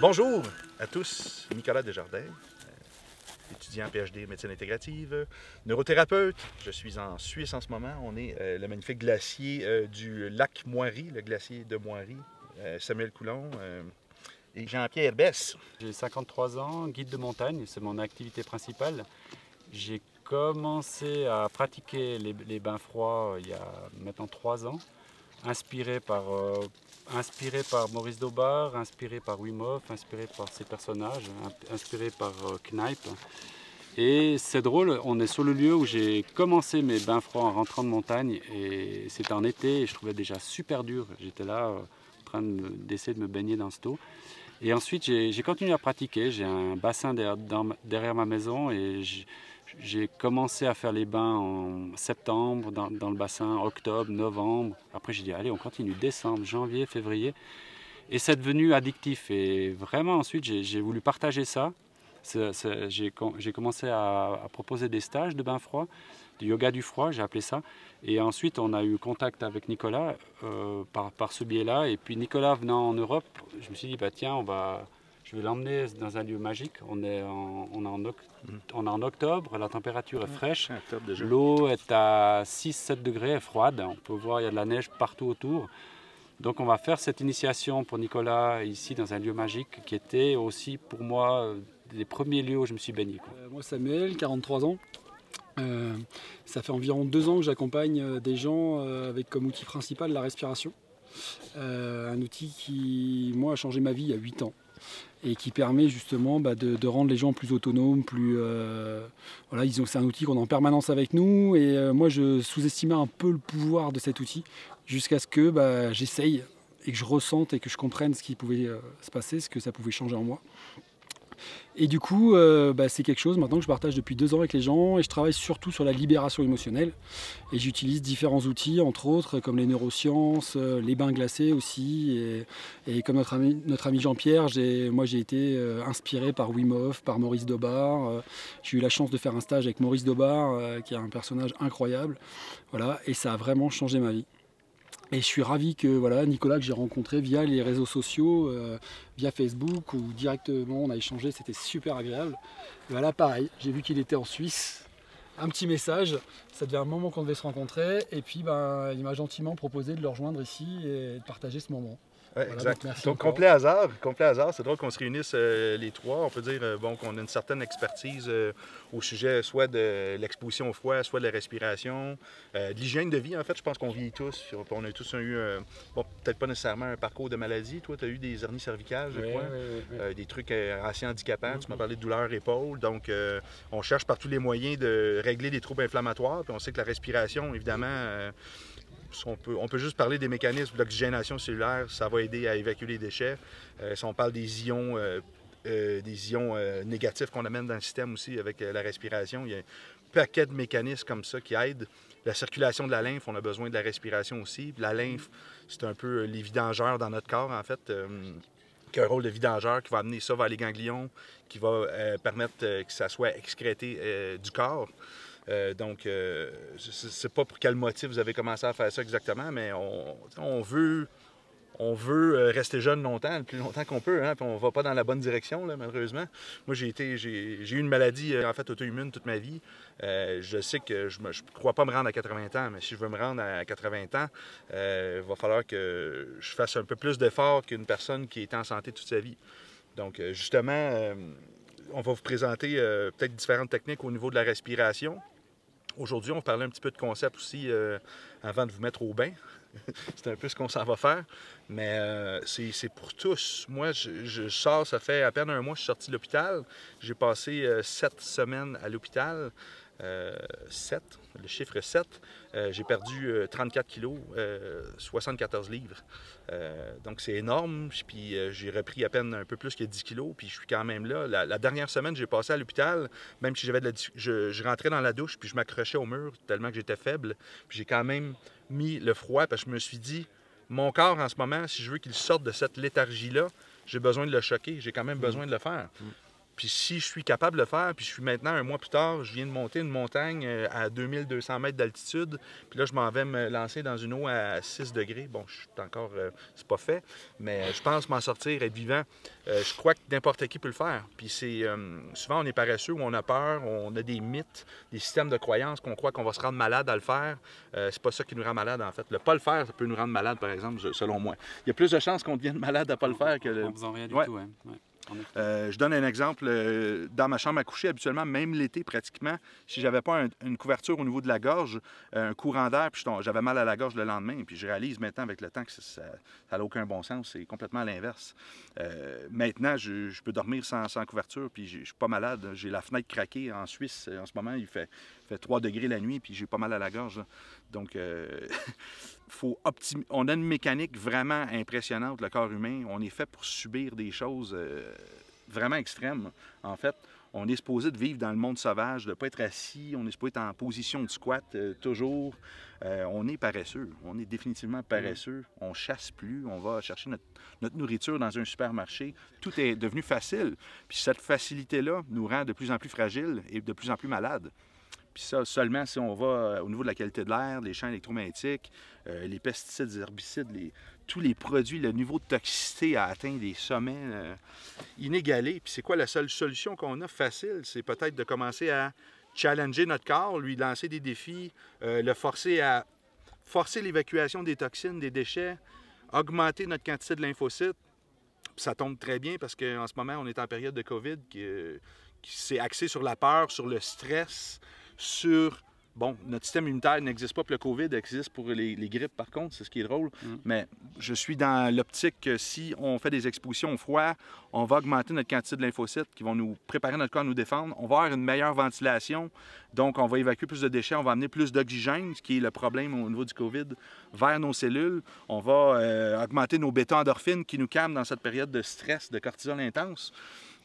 Bonjour à tous, Nicolas Desjardins, euh, étudiant PhD médecine intégrative, neurothérapeute. Je suis en Suisse en ce moment. On est euh, le magnifique glacier euh, du lac Moiry, le glacier de Moiry. Samuel Coulon Jean-Pierre Bess. J'ai 53 ans, guide de montagne, c'est mon activité principale. J'ai commencé à pratiquer les, bains froids euh, il y a maintenant 3 ans, inspiré par, euh, inspiré par Maurice Daubard, inspiré par Wim Hof, inspiré par ses personnages, in- inspiré par euh, Kneipp. Et c'est drôle, on est sur le lieu où j'ai commencé mes bains froids en rentrant de montagne et c'était en été et je trouvais déjà super dur. J'étais là en train d'essayer de me baigner dans cette eau. Et ensuite, j'ai continué à pratiquer. J'ai un bassin derrière, ma- maison et j'ai commencé à faire les bains en septembre, dans, le bassin, octobre, novembre. Après, j'ai dit, allez, on continue, décembre, janvier, février. Et c'est devenu addictif. Et vraiment, ensuite, j'ai voulu partager ça. J'ai com- j'ai commencé à, à proposer des stages de bain froid, du yoga du froid, j'ai appelé ça. Et ensuite, on a eu contact avec Nicolas euh, par, par ce biais-là. Et puis, Nicolas venant en Europe, je me suis dit, bah, tiens, on va, je vais l'emmener dans un lieu magique. On est en, on est en, oc- on est en octobre, la température est fraîche. Ah. L'eau est à 6-7 degrés, elle est froide. On peut voir, il y a de la neige partout autour. Donc on va faire cette initiation pour Nicolas ici dans un lieu magique qui était aussi pour moi des premiers lieux où je me suis baigné. quoi. Euh, Moi, Samuel, 43 ans. Euh, ça fait environ deux ans que j'accompagne euh, des gens euh, avec comme outil principal la respiration. Un outil qui, moi, a changé ma vie il y a 8 ans et qui permet justement bah, de, rendre les gens plus autonomes, plus voilà, c'est un outil qu'on a en permanence avec nous et moi je sous-estimais un peu le pouvoir de cet outil jusqu'à ce que bah, j'essaye et que je ressente et que je comprenne ce qui pouvait se passer, ce que ça pouvait changer en moi. Et du coup, euh, bah, c'est quelque chose maintenant que je partage depuis deux ans avec les gens et je travaille surtout sur la libération émotionnelle. Et j'utilise différents outils, entre autres comme les neurosciences, euh, les bains glacés aussi. Et, comme notre ami, notre ami Jean-Pierre, moi j'ai été euh, inspiré par Wim par Maurice. Euh, j'ai eu la chance de faire un stage avec Maurice euh, qui est un personnage incroyable. Voilà, et ça a vraiment changé ma vie. Et je suis ravi que voilà, Nicolas, que j'ai rencontré via les réseaux sociaux, euh, via Facebook ou directement, on a échangé, c'était super agréable. Voilà, pareil, j'ai vu qu'il était en Suisse. Un petit message, ça devait un moment qu'on devait se rencontrer, et puis ben, il m'a gentiment proposé de le rejoindre ici et de partager ce moment. Ouais, Voilà, exact. donc complet hasard, complet hasard. C'est drôle qu'on se réunisse euh, les trois. On peut dire euh, bon, qu'on a une certaine expertise euh, au sujet soit de l'exposition au froid, soit de la respiration, de l'hygiène de vie. En fait, je pense qu'on vit tous. On a tous eu, bon, peut-être pas nécessairement un parcours de maladie. Toi, tu as eu des hernies cervicales, je crois. des trucs assez handicapants. Tu m'as Mhm. parlé de douleur épaule. Donc, on cherche par tous les moyens de régler des troubles inflammatoires. Puis on sait que la respiration, évidemment, on, peut, juste parler des mécanismes d'oxygénation cellulaire. Ça va aider à évacuer les déchets. Euh, si on parle des ions, euh, euh, négatifs qu'on amène dans le système aussi avec la respiration, il y a un paquet de mécanismes comme ça qui aident. La circulation de la lymphe, on a besoin de la respiration aussi. La lymphe, c'est un peu les vidangeurs dans notre corps, en fait. qui a un rôle de vidangeur qui va amener ça vers les ganglions, qui va permettre que ça soit excrété du corps. Euh, donc, euh, je ne sais pas pour quel motif vous avez commencé à faire ça exactement, mais on, veut, on veut euh, rester jeune longtemps, le plus longtemps qu'on peut, hein, puis on va pas dans la bonne direction, là, malheureusement. Moi, j'ai été, j'ai, eu une maladie, euh, en fait, auto-immune toute ma vie. Je sais que je ne crois pas me rendre à 80 ans, mais si je veux me rendre à 80 ans, il va falloir que je fasse un peu plus d'efforts qu'une personne qui est en santé toute sa vie. Donc, justement, on va vous présenter peut-être différentes techniques au niveau de la respiration. Aujourd'hui, on va parler un petit peu de concept aussi euh, avant de vous mettre au bain. c'est un peu ce qu'on s'en va faire. Mais euh, c'est pour tous. Moi, je, sors, ça fait à peine un mois, je suis sorti de l'hôpital. J'ai passé euh, sept semaines à l'hôpital. Euh, 7, le chiffre 7. Euh, j'ai perdu euh, 34 kilos, euh, 74 livres. Euh, donc c'est énorme. Puis euh, j'ai repris à peine un peu plus que 10 kilos. Puis je suis quand même là. La, la dernière semaine, j'ai passé à l'hôpital, même si j'avais de la je, je rentrais dans la douche, puis je m'accrochais au mur tellement que j'étais faible. Puis j'ai quand même mis le froid parce que je me suis dit, mon corps en ce moment, si je veux qu'il sorte de cette léthargie-là, j'ai besoin de le choquer, j'ai quand même besoin de le faire. Puis si je suis capable de le faire, puis je suis maintenant, un mois plus tard, je viens de monter une montagne euh, à 2200 mètres d'altitude, puis là, je m'en vais me lancer dans une eau à 6 degrés. Bon, je suis encore, euh, c'est pas fait, mais je pense m'en sortir, être vivant. Euh, je crois que n'importe qui peut le faire. Puis c'est, euh, souvent, on est paresseux, on a peur, on a des mythes, des systèmes de croyances qu'on croit qu'on va se rendre malade à le faire. Euh, c'est pas ça qui nous rend malade, en fait. Le pas le faire, ça peut nous rendre malade, par exemple, selon moi. Il y a plus de chances qu'on devienne malade à pas le faire que le... En rien du Ouais. tout, ouais. ouais. Euh, je donne un exemple. euh, dans ma chambre à coucher, habituellement, même l'été pratiquement, si j'avais pas un- une couverture au niveau de la gorge, euh, un courant d'air, puis j'avais mal à la gorge le lendemain, puis je réalise maintenant avec le temps que ça n'a aucun bon sens. C'est complètement l'inverse. Maintenant, je, peux dormir sans, couverture, puis je suis pas malade. J'ai la fenêtre craquée en Suisse. En ce moment, il fait, fait 3 degrés la nuit, puis j'ai pas mal à la gorge. Donc, faut on a une mécanique vraiment impressionnante, le corps humain. On est fait pour subir des choses euh, vraiment extrêmes. En fait, on est supposé de vivre dans le monde sauvage, de ne pas être assis, on est supposé être en position de squat euh, toujours. Euh, on est paresseux, on est définitivement paresseux. On chasse plus, on va chercher notre, notre nourriture dans un supermarché. Tout est devenu facile. Puis cette facilité-là nous rend de plus en plus fragiles et de plus en plus malades. Puis ça, seulement si on va euh, au niveau de la qualité de l'air, les champs électromagnétiques, euh, les pesticides, les herbicides, tous les produits, le niveau de toxicité a atteint des sommets euh, inégalés. Puis c'est quoi la seule solution qu'on a facile? C'est peut-être de commencer à challenger notre corps, lui lancer des défis, le forcer à forcer l'évacuation des toxines, des déchets, augmenter notre quantité de lymphocytes. Puis ça tombe très bien parce qu'en ce moment, on est en période de COVID qui, qui s'est axé sur la peur, sur le stress, sur... Bon, notre système immunitaire n'existe pas pour le COVID, existe pour les, les grippes par contre, c'est ce qui est drôle. Mm. Mais je suis dans l'optique que si on fait des expositions au froid, on va augmenter notre quantité de lymphocytes qui vont nous préparer notre corps à nous défendre. On va avoir une meilleure ventilation, donc on va évacuer plus de déchets, on va amener plus d'oxygène, ce qui est le problème au niveau du COVID, vers nos cellules. On va euh, augmenter nos bêta-endorphines qui nous calment dans cette période de stress, de cortisol intense.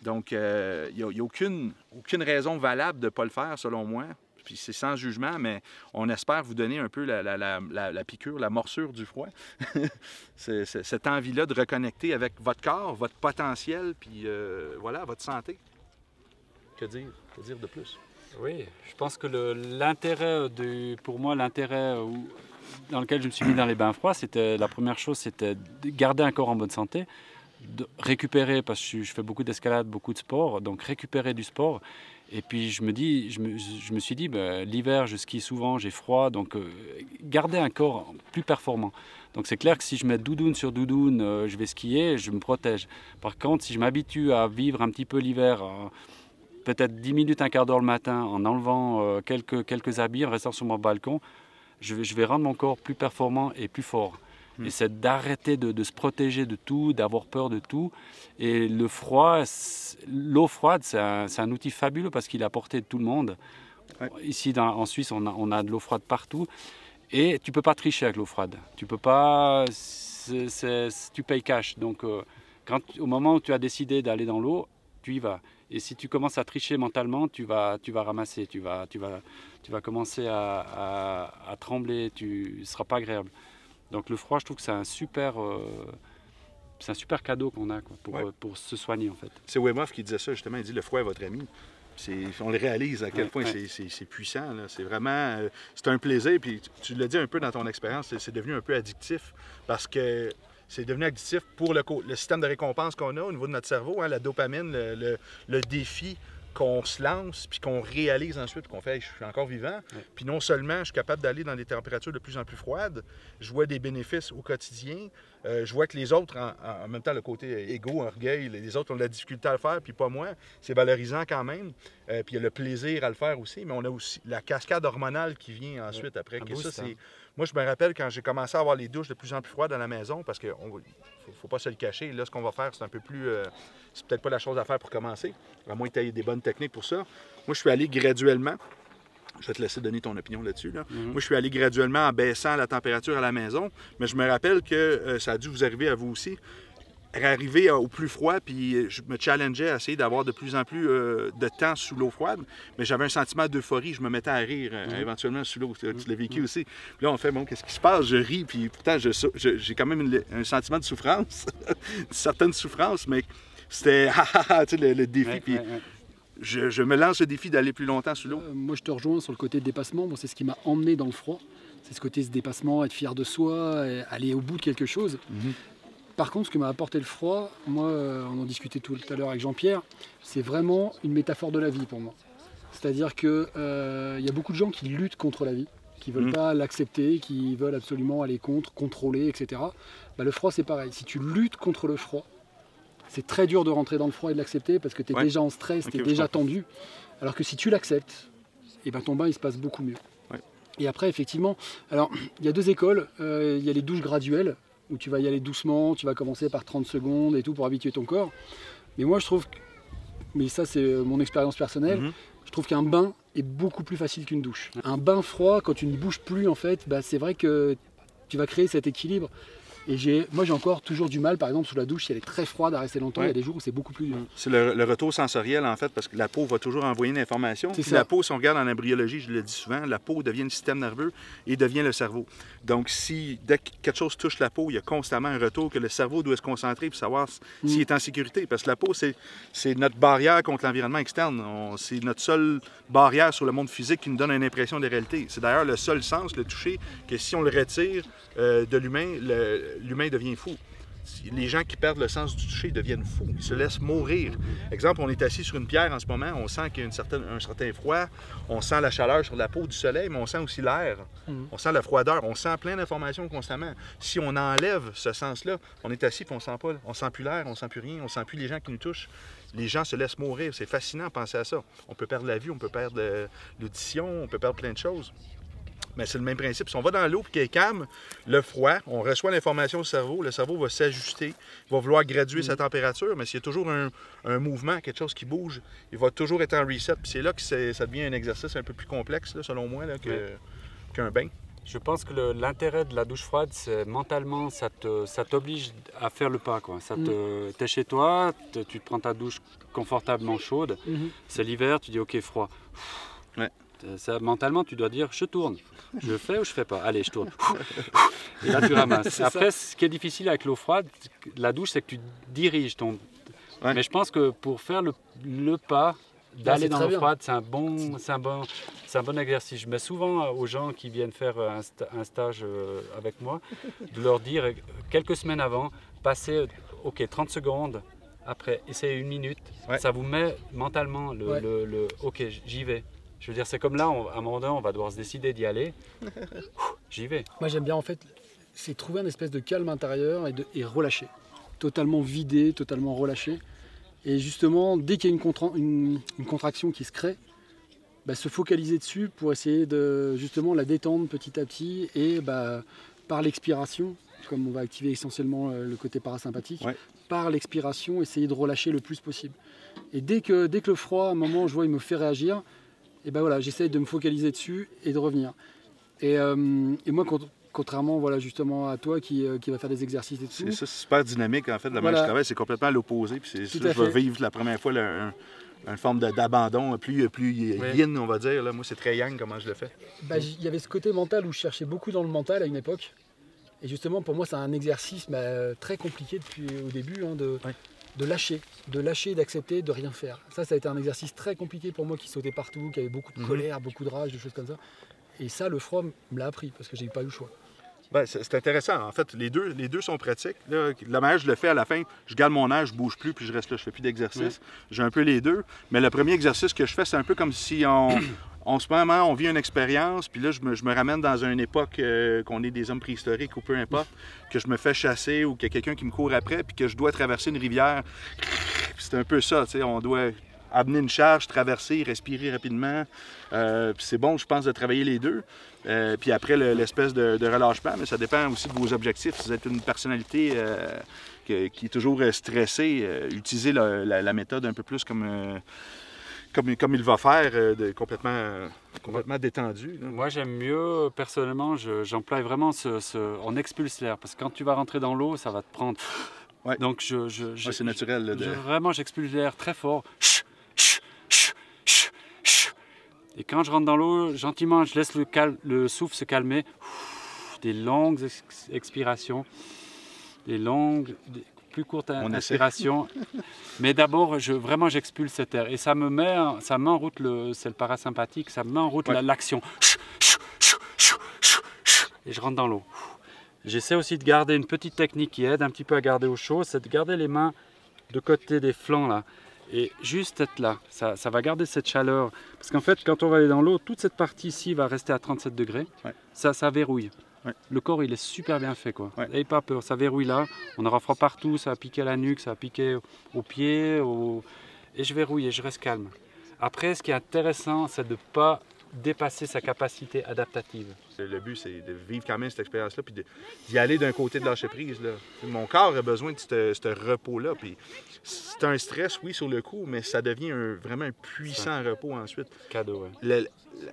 Donc, euh, il n'y a, aucune, aucune raison valable de ne pas le faire, selon moi. Puis c'est sans jugement, mais on espère vous donner un peu la, la- la- la- piqûre, la morsure du froid. Cette envie-là de reconnecter avec votre corps, votre potentiel, puis euh, voilà, votre santé. Que dire? Que dire de plus? Oui, je pense que l'intérêt de, pour moi, l'intérêt dans lequel je me suis mis dans les bains froids, c'était la première chose, c'était de garder un corps en bonne santé, récupérer parce que je, fais beaucoup d'escalade, beaucoup de sport, donc récupérer du sport. Et puis je me dis, je me, suis dit, ben, l'hiver, je skie souvent, j'ai froid, donc euh, garder un corps plus performant. Donc c'est clair que si je mets doudoune sur doudoune, euh, je vais skier, je me protège. Par contre, si je m'habitue à vivre un petit peu l'hiver, euh, peut-être 10 minutes, un quart d'heure le matin, en enlevant quelques, quelques habits, en restant sur mon balcon, je vais rendre mon corps plus performant et plus fort. Et c'est d'arrêter de, de se protéger de tout, d'avoir peur de tout. Et le froid, l'eau froide, c'est un, outil fabuleux parce qu'il est à portée de tout le monde. Ouais. Ici, dans- en Suisse, on a, on a de l'eau froide partout. Et tu peux pas tricher avec l'eau froide. Tu peux pas. tu payes cash. Donc, euh, quand, au moment où tu as décidé d'aller dans l'eau, tu y vas. Et si tu commences à tricher mentalement, tu vas, tu vas ramasser, tu vas, tu vas, tu vas commencer à, à- à trembler, tu ne seras pas agréable. Donc le froid, je trouve que c'est un super, euh, c'est un super cadeau qu'on a quoi, pour, Ouais. euh, pour se soigner en fait. C'est Wim Hof qui disait ça, justement. Il dit le froid est votre ami. On le réalise à quel Ouais, point ouais. c'est- puissant. C'est vraiment. euh, c'est un plaisir. Puis tu, tu l'as dit un peu dans ton expérience, c'est- devenu un peu addictif parce que c'est devenu addictif pour le, système de récompense qu'on a au niveau de notre cerveau, hein, la dopamine, le, le- le défi qu'on se lance, puis qu'on réalise ensuite, qu'on fait je suis encore vivant. Puis non seulement je suis capable d'aller dans des températures de plus en plus froides, je vois des bénéfices au quotidien. Euh, je vois que les autres, en, même temps, le côté égo, orgueil, les autres ont de la difficulté à le faire, puis pas moi. C'est valorisant quand même. Euh, puis il y a le plaisir à le faire aussi, mais on a aussi la cascade hormonale qui vient ensuite après. un que ça, hein. c'est... Moi, je me rappelle quand j'ai commencé à avoir les douches de plus en plus froides dans la maison, parce qu'il ne faut, faut pas se le cacher. Là, ce qu'on va faire, c'est un peu plus. euh, c'est peut-être pas la chose à faire pour commencer, à moins que tu aies des bonnes techniques pour ça. Moi, je suis allé graduellement. Je vais te laisser donner ton opinion là-dessus. Là. Mhm. Moi, je suis allé graduellement en baissant la température à la maison, mais je me rappelle que euh, ça a dû vous arriver à vous aussi. Arriver au plus froid, puis je me challengeais à essayer d'avoir de plus en plus euh, de temps sous l'eau froide, mais j'avais un sentiment d'euphorie, je me mettais à rire euh, Mhm. éventuellement sous l'eau. Tu l'as vécu aussi. Puis là, on fait, bon, qu'est-ce qui se passe? Je ris, puis pourtant, j'ai quand même une- un sentiment de souffrance, une certaine souffrance, mais c'était ah, ah, ah, tu sais, le, le défi. Ouais, puis ouais, ouais. je, je me lance le défi d'aller plus longtemps sous l'eau. Euh, moi, je te rejoins sur le côté dépassement. Moi, c'est ce qui m'a emmené dans le froid. C'est ce côté ce dépassement, être fier de soi, aller au bout de quelque chose. Mhm. Par contre, ce que m'a apporté le froid, moi, euh, on en discutait tout à l'heure avec Jean-Pierre, c'est vraiment une métaphore de la vie pour moi. C'est-à-dire qu'il y a beaucoup de gens qui luttent contre la vie, qui veulent Mhm. pas l'accepter, qui veulent absolument aller contre, contrôler, etc. Bah, le froid, c'est pareil. Si tu luttes contre le froid, c'est très dur de rentrer dans le froid et de l'accepter parce que tu es Ouais. déjà en stress, tu es déjà tendu. Alors que si tu l'acceptes, et ben ton bain il se passe beaucoup mieux. Ouais. Et après, effectivement, alors il y a deux écoles. Euh, Il y a les douches graduelles où tu vas y aller doucement, tu vas commencer par 30 secondes et tout pour habituer ton corps. Mais moi, je trouve, que- mais ça c'est euh, mon expérience personnelle, Mhm. je trouve qu'un bain est beaucoup plus facile qu'une douche. Un bain froid, quand tu ne bouges plus, en fait, bah, c'est vrai que tu vas créer cet équilibre. Et j'ai, moi, j'ai encore toujours du mal, par exemple, sous la douche, si elle est très froide à rester longtemps, il y a des jours où c'est beaucoup plus dur. C'est le, le retour sensoriel, en fait, parce que la peau va toujours envoyer une information. C'est Puis ça. la peau, si on regarde en embryologie, je le dis souvent, la peau devient le système nerveux et devient le cerveau. Donc, si dès que quelque chose touche la peau, il y a constamment un retour que le cerveau doit se concentrer pour savoir Mm. s'il est en sécurité. Parce que la peau, c'est, c'est notre barrière contre l'environnement externe. On- c'est notre seule barrière sur le monde physique qui nous donne une impression de réalité. C'est d'ailleurs le seul sens, le toucher, que si on le retire euh, de l'humain, le- l'humain devient fou. Les gens qui perdent le sens du toucher deviennent fous. Ils se laissent mourir. Exemple, on est assis sur une pierre en ce moment, on sent qu'il y a une certaine- un certain froid, on sent la chaleur sur la peau du soleil, mais on sent aussi l'air, Mhm. on sent la froideur, on sent plein d'informations constamment. Si on enlève ce sens-là, on est assis et on sent pas, on sent plus l'air, on sent plus rien, on sent plus les gens qui nous touchent. Les gens se laissent mourir. C'est fascinant de penser à ça. On peut perdre la vue, on peut perdre euh, l'audition, on peut perdre plein de choses. Mais c'est le même principe. Si on va dans l'eau et qu'il est calme, le froid, on reçoit l'information au cerveau, le cerveau va s'ajuster, il va vouloir graduer sa température, mais s'il y a toujours un, un mouvement, quelque chose qui bouge, il va toujours être en reset. Puis c'est là que c'est- ça devient un exercice un peu plus complexe, là, selon moi, là, que- qu'un bain. Je pense que le- l'intérêt de la douche froide, c'est mentalement, ça te- ça t'oblige à faire le pas. Quoi. Ça te, T'es chez toi, te- tu te prends ta douche confortablement chaude. Mhm. C'est l'hiver, tu dis ok froid. Ouais. Ça, mentalement, tu dois dire je tourne. Je fais ou je fais pas? Allez, je tourne. Et là, tu ramasses. Après, ce qui est difficile avec l'eau froide, la douche, c'est que tu diriges ton. Ouais. Mais je pense que pour faire le, le pas d'aller dans l'eau froide, c'est un bon, c'est un bon, c'est un bon exercice. Je mets souvent aux gens qui viennent faire un, sta- un stage euh, avec moi, de leur dire euh, quelques semaines avant, passez, euh, ok, 30 secondes. Après, essayez une minute. Ouais. Ça vous met mentalement le, Ouais. le- le- ok, j'y vais. Je veux dire, c'est comme là, on- à un moment donné, on va devoir se décider d'y aller. J'y vais. Moi, j'aime bien, en fait, c'est trouver un espèce de calme intérieur et, de, et relâcher. Totalement vidé, totalement relâché. Et justement, dès qu'il y a une, contra- une- une contraction qui se crée, bah, se focaliser dessus pour essayer de justement la détendre petit à petit et bah, par l'expiration, comme on va activer essentiellement euh, le côté parasympathique, Ouais. par l'expiration, essayer de relâcher le plus possible. Et dès que, dès que le froid, à un moment, je vois, il me fait réagir, et ben voilà, j'essaye de me focaliser dessus et de revenir. Et, euh, et moi, cont- contrairement voilà, justement à toi qui, euh, qui va faire des exercices et C'est tout, ça, c'est super dynamique, en fait. La Voilà. manière travaille, c'est complètement à l'opposé. Puis c'est je vais vivre la première fois là, un- une forme d'abandon plus, plus Oui. yin, on va dire. Là. Moi, c'est très yang comment je le fais. j- il y avait ce côté mental où je cherchais beaucoup dans le mental à une époque. Et justement, pour moi, c'est un exercice bah, très compliqué depuis au début hein, de, Ouais. De lâcher, de lâcher, d'accepter, de rien faire. Ça, ça a été un exercice très compliqué pour moi qui sautait partout, qui avait beaucoup de Mhm. colère, beaucoup de rage, des choses comme ça. Et ça, le froid me l'a appris parce que j'ai pas eu le choix. Ben, c'est intéressant. En fait, les deux, les deux sont pratiques. Là, la manière je le fais à la fin, je garde mon air, je bouge plus, puis je reste là, je fais plus d'exercice. J'ai un peu les deux. Mais le premier exercice que je fais, c'est un peu comme si on, en ce moment, on vit une expérience, puis là, je me, ramène dans une époque euh, qu'on est des hommes préhistoriques ou peu importe, que je me fais chasser ou qu'il y a quelqu'un qui me court après, puis que je dois traverser une rivière. C'est un peu ça, tu sais, on doit amener une charge, traverser, respirer rapidement. Euh, c'est bon, je pense, de travailler les deux. Euh, puis après, le- l'espèce de, relâchement, mais ça dépend aussi de vos objectifs. Si vous êtes une personnalité euh, qui est toujours stressée, utilisez la, la- méthode un peu plus comme, comme, comme il va faire, euh, de, complètement, complètement détendu. là. Moi, j'aime mieux, personnellement, je- j'emploie vraiment ce, ce- On expulse l'air. Parce que quand tu vas rentrer dans l'eau, ça va te prendre Ouais. Donc je, je- je- Ouais, c'est naturel. là, de- je- vraiment, j'expulse l'air très fort. Et quand je rentre dans l'eau, gentiment, je laisse le, cal- le souffle se calmer. Des longues ex- expirations, des longues, des plus courtes On essaie. inspirations. Mais d'abord, je, vraiment, j'expulse cet air. Et ça me met, ça met en route, le, c'est le parasympathique, ça me met en route Ouais. l'action. Et je rentre dans l'eau. J'essaie aussi de garder une petite technique qui aide un petit peu à garder au chaud, c'est de garder les mains de côté des flancs là. Et juste être là, ça, ça va garder cette chaleur. Parce qu'en fait, quand on va aller dans l'eau, toute cette partie ici va rester à 37 degrés. Ouais. Ça, ça verrouille. Ouais. Le corps, il est super bien fait. quoi. Ouais. N'ayez pas peur, ça verrouille là. On aura froid partout, ça va piquer à la nuque, ça va piquer aux pieds. au- Et je verrouille et je reste calme. Après, ce qui est intéressant, c'est de ne pas dépasser sa capacité adaptative. Le but, c'est de vivre quand même cette expérience-là, puis d'y aller d'un côté de lâcher prise. Là. Mon corps a besoin de ce repos-là. Puis c'est un stress, oui, sur le coup, mais ça devient un- vraiment un puissant repos ensuite. Cadeau, ouais. Le-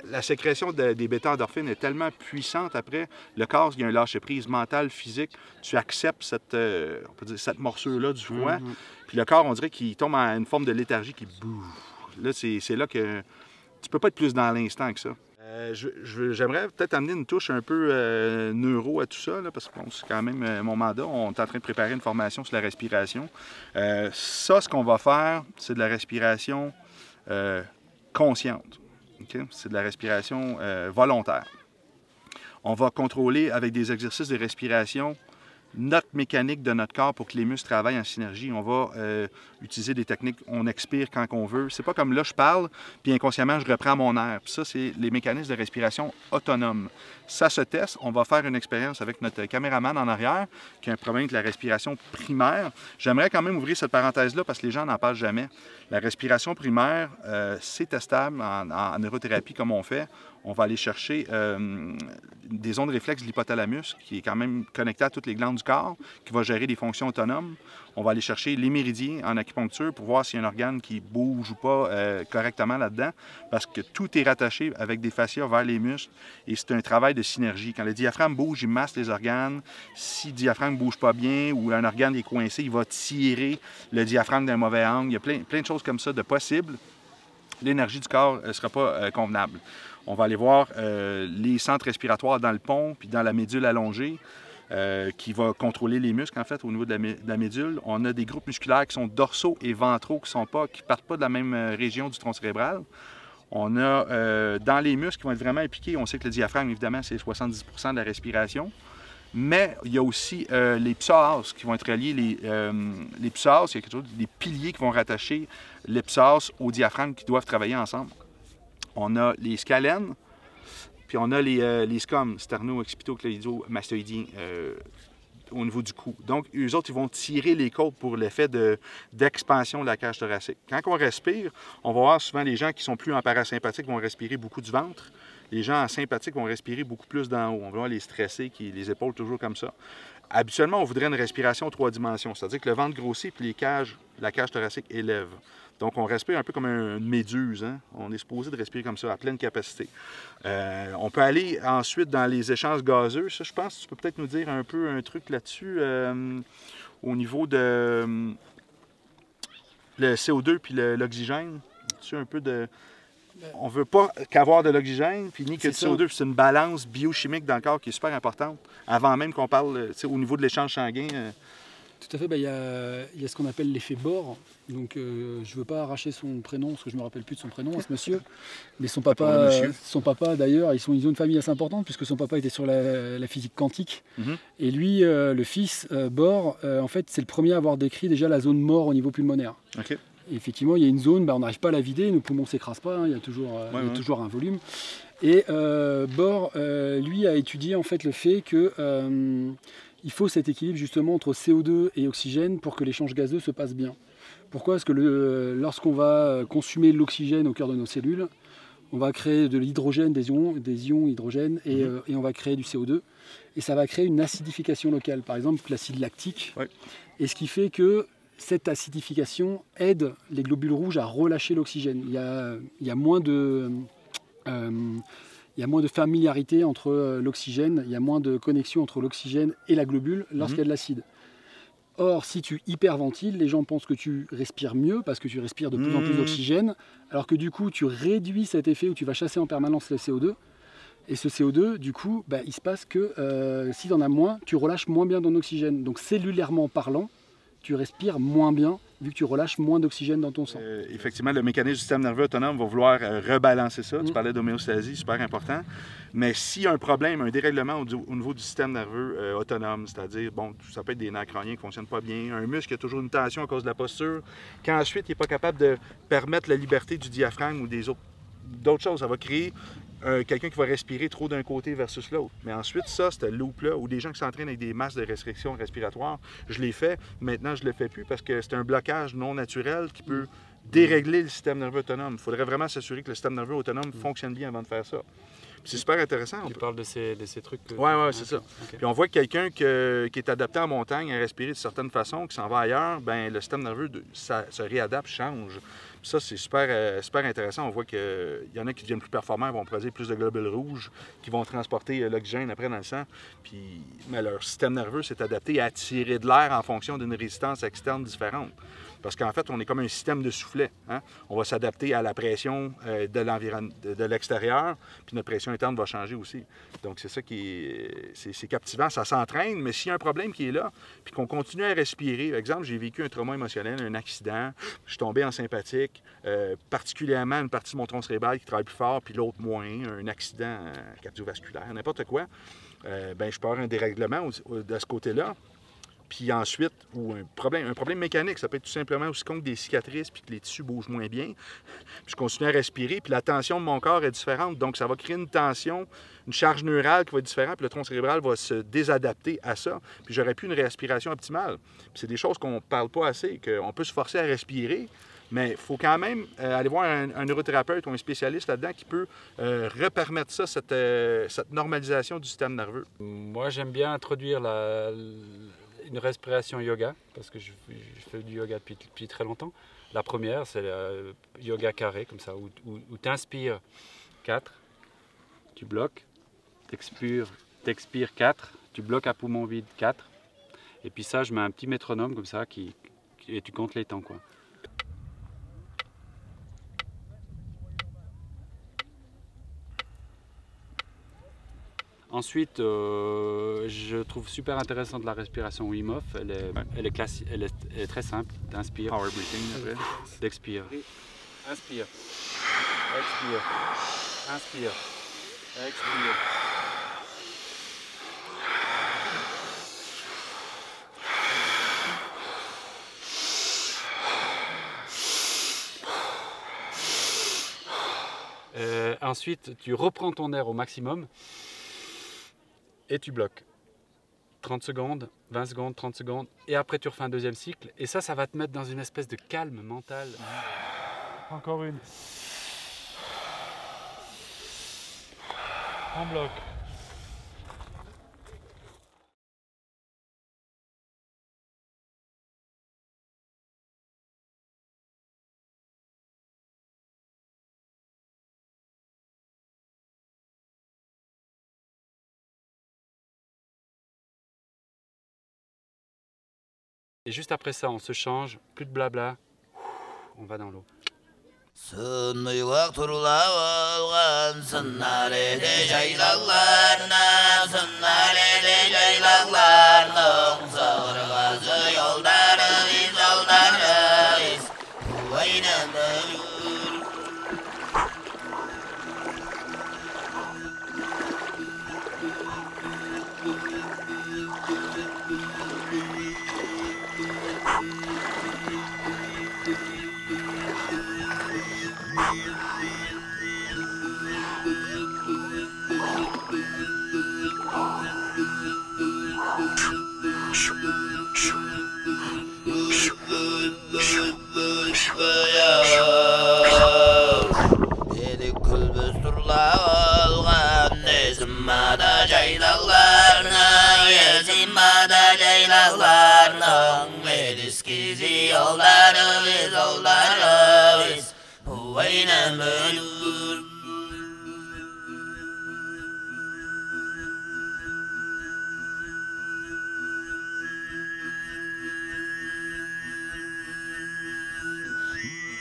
la sécrétion de- des bêta-endorphines est tellement puissante après, le corps, il y a un lâcher-prise mental, physique. Tu acceptes cette, euh, on peut dire, cette morsure-là du froid. Mhm. Puis le corps, on dirait qu'il tombe en une forme de léthargie qui bouge. Là, c'est là que tu peux pas être plus dans l'instant que ça. Euh, J'aimerais peut-être amener une touche un peu euh, neuro à tout ça, là, parce que c'est quand même euh, mon mandat. On est en train de préparer une formation sur la respiration. Ça, ce qu'on va faire, c'est de la respiration consciente. C'est de la respiration volontaire. On va contrôler avec des exercices de respiration notre mécanique de notre corps pour que les muscles travaillent en synergie. On va euh, utiliser des techniques, on expire quand on veut. C'est pas comme là, je parle, puis inconsciemment, je reprends mon air. Ça, c'est les mécanismes de respiration autonomes. Ça se teste. On va faire une expérience avec notre caméraman en arrière, qui a un problème avec la respiration primaire. J'aimerais quand même ouvrir cette parenthèse-là parce que les gens n'en parlent jamais. La respiration primaire, euh, c'est testable en neurothérapie comme on fait. On va aller chercher euh, des ondes réflexes de l'hypothalamus, qui est quand même connecté à toutes les glandes du corps, qui va gérer des fonctions autonomes. On va aller chercher les méridiens en acupuncture pour voir s'il y a un organe qui bouge ou pas euh, correctement là-dedans, parce que tout est rattaché avec des fascias vers les muscles et c'est un travail de synergie. Quand le diaphragme bouge, il masse les organes. Si le diaphragme ne bouge pas bien ou un organe est coincé, il va tirer le diaphragme d'un mauvais angle. Il y a plein, de choses comme ça de possibles. L'énergie du corps ne sera pas euh, convenable. On va aller voir euh, les centres respiratoires dans le pont puis dans la médule allongée. Euh, qui va contrôler les muscles, en fait, au niveau de la, médule. On a des groupes musculaires qui sont dorsaux et ventraux qui ne partent pas de la même euh, région du tronc cérébral. On a euh, dans les muscles qui vont être vraiment impliqués, on sait que le diaphragme, évidemment, c'est 70% de la respiration. Mais il y a aussi les psoas qui vont être reliés. Les, euh, psoas, il y a quelque chose, des piliers qui vont rattacher les psoas au diaphragme qui doivent travailler ensemble. On a les scalènes, puis on a les, euh, les SCOM, sterno-occipito-cléido-mastoïdiens, euh, au niveau du cou. Donc, eux autres, ils vont tirer les côtes pour l'effet de- d'expansion de la cage thoracique. Quand on respire, on va voir souvent les gens qui sont plus en parasympathique vont respirer beaucoup du ventre. Les gens en sympathique vont respirer beaucoup plus d'en haut. On va les stressés, qui les épaules toujours comme ça. Habituellement, on voudrait une respiration trois dimensions, c'est-à-dire que le ventre grossit puis la cage thoracique élève. Donc, on respire un peu comme un- une méduse. hein. On est supposé de respirer comme ça, à pleine capacité. Euh, on peut aller ensuite dans les échanges gazeux. Ça, je pense que tu peux peut-être nous dire un peu un truc là-dessus euh, au niveau de euh, le CO2 puis le- l'oxygène. Tu un peu de... On veut pas qu'avoir de l'oxygène, puis ni que du ça. CO2. puis C'est une balance biochimique dans le corps qui est super importante. Avant même qu'on parle euh, au niveau de l'échange sanguin. Euh, Tout à fait, bah, il y, a, il y a ce qu'on appelle l'effet Bohr. Donc euh, je ne veux pas arracher son prénom, parce que je ne me rappelle plus de son prénom à ce monsieur. Mais son papa, monsieur. son papa d'ailleurs, ils, sont, ils ont une famille assez importante, puisque son papa était sur la, la physique quantique. Mhm. Et lui, euh, le fils, euh, Bohr, euh, en fait, c'est le premier à avoir décrit déjà la zone mort au niveau pulmonaire. Et effectivement, il y a une zone, bah, on n'arrive pas à la vider, nos poumons ne s'écrasent pas, hein, il y a toujours, euh, Ouais, il y a ouais. toujours un volume. Et euh, Bohr, euh, lui, a étudié en fait le fait que euh, il faut cet équilibre justement entre CO2 et oxygène pour que l'échange gazeux se passe bien. Pourquoi Parce que lorsqu'on va consommer l'oxygène au cœur de nos cellules, on va créer de l'hydrogène, des ions, des ions hydrogène, et, Mhm. euh, et on va créer du CO2. Et ça va créer une acidification locale, par exemple l'acide lactique. Ouais. Et ce qui fait que cette acidification aide les globules rouges à relâcher l'oxygène. Il y a, il y a moins de... euh, il y a moins de familiarité entre euh, l'oxygène, il y a moins de connexion entre l'oxygène et la globule lorsqu'il y a de l'acide. Or, si tu hyperventiles, les gens pensent que tu respires mieux parce que tu respires de plus en plus Mhm. d'oxygène, alors que du coup, tu réduis cet effet où tu vas chasser en permanence le CO2. Et ce CO2, du coup, bah, il se passe que euh, si tu en as moins, tu relâches moins bien ton oxygène. Donc, cellulairement parlant, tu respires moins bien vu que tu relâches moins d'oxygène dans ton sang. Euh, effectivement, le mécanisme du système nerveux autonome va vouloir euh, rebalancer ça. Tu Mm. parlais d'homéostasie, super important. Mais s'il y a un problème, un dérèglement au, au niveau du système nerveux euh, autonome, c'est-à-dire, bon, ça peut être des nerfs crâniens qui ne fonctionnent pas bien, un muscle qui a toujours une tension à cause de la posture, qu'ensuite il n'est pas capable de permettre la liberté du diaphragme ou des autres d'autres choses, ça va créer quelqu'un qui va respirer trop d'un côté versus l'autre. Mais ensuite, ça, ce loop-là, ou des gens qui s'entraînent avec des masses de restrictions respiratoires, je l'ai fait. Maintenant, je ne le fais plus parce que c'est un blocage non naturel qui peut dérégler le système nerveux autonome. Il faudrait vraiment s'assurer que le système nerveux autonome fonctionne bien avant de faire ça. C'est super intéressant. On Tu peut- parles de ces, de ces trucs. que- Ouais, c'est ça. Puis on voit que quelqu'un que- qui est adapté en montagne à respirer de certaines façons, qui s'en va ailleurs, ben le système nerveux de- ça, se réadapte, change. Puis ça, c'est super, euh, super intéressant. On voit qu'il y en a qui deviennent plus performants, vont produire plus de globules rouges, qui vont transporter euh, l'oxygène après dans le sang. Puis, mais leur système nerveux s'est adapté à attirer de l'air en fonction d'une résistance externe différente. Parce qu'en fait, on est comme un système de soufflet. hein. On va s'adapter à la pression euh, de de, l'extérieur, puis notre pression interne va changer aussi. Donc, c'est ça qui est, c'est, captivant. Ça s'entraîne, mais s'il y a un problème qui est là, puis qu'on continue à respirer, par exemple, j'ai vécu un trauma émotionnel, un accident, je suis tombé en sympathique, euh, particulièrement une partie de mon tronc cérébral qui travaille plus fort, puis l'autre moins, un accident euh, cardiovasculaire, n'importe quoi. Ben, je peux avoir un dérèglement de ce côté-là. Puis ensuite, ou un problème, un problème mécanique, ça peut être tout simplement aussi con que des cicatrices puis que les tissus bougent moins bien. Puis je continue à respirer, puis la tension de mon corps est différente. Donc, ça va créer une tension, une charge neurale qui va être différente, puis le tronc cérébral va se désadapter à ça. Puis j'aurais plus une respiration optimale. Puis c'est des choses qu'on ne parle pas assez, qu'on peut se forcer à respirer, mais il faut quand même euh, aller voir un, neurothérapeute ou un spécialiste là-dedans qui peut euh, repermettre ça, cette, euh, cette normalisation du système nerveux. Moi, j'aime bien introduire la- une respiration yoga, parce que je, fais du yoga depuis, très longtemps. La première, c'est le yoga carré, comme ça, où, tu inspires 4, tu bloques, t'expires, t'expires 4, tu bloques à poumon vide 4, et puis ça, je mets un petit métronome comme ça, qui- et tu comptes les temps. Quoi. Ensuite, euh, je trouve super intéressante la respiration Wim Hof. Elle est, elle est, classi- elle est, elle est très simple. T'inspires, Power breathing, t'expires. Inspire. Expire. Inspire. Expire. Euh, ensuite, tu reprends ton air au maximum et tu bloques. 30 secondes, 20 secondes, 30 secondes, et après tu refais un deuxième cycle, et ça, ça va te mettre dans une espèce de calme mental. Encore une. En bloc. Et juste après ça, on se change, plus de blabla, on va dans l'eau.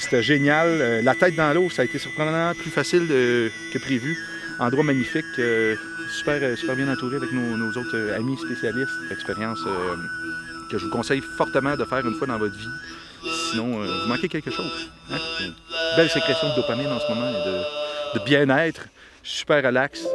C'était génial. Euh, La tête dans l'eau, ça a été surprenamment plus facile de- que prévu. Endroit magnifique, euh, super, euh, super bien entouré avec nos, autres euh, amis spécialistes. Expérience euh, que je vous conseille fortement de faire une fois dans votre vie. Sinon, euh, vous manquez quelque chose. hein? Belle sécrétion de dopamine en ce moment et de, de bien-être. Super relax.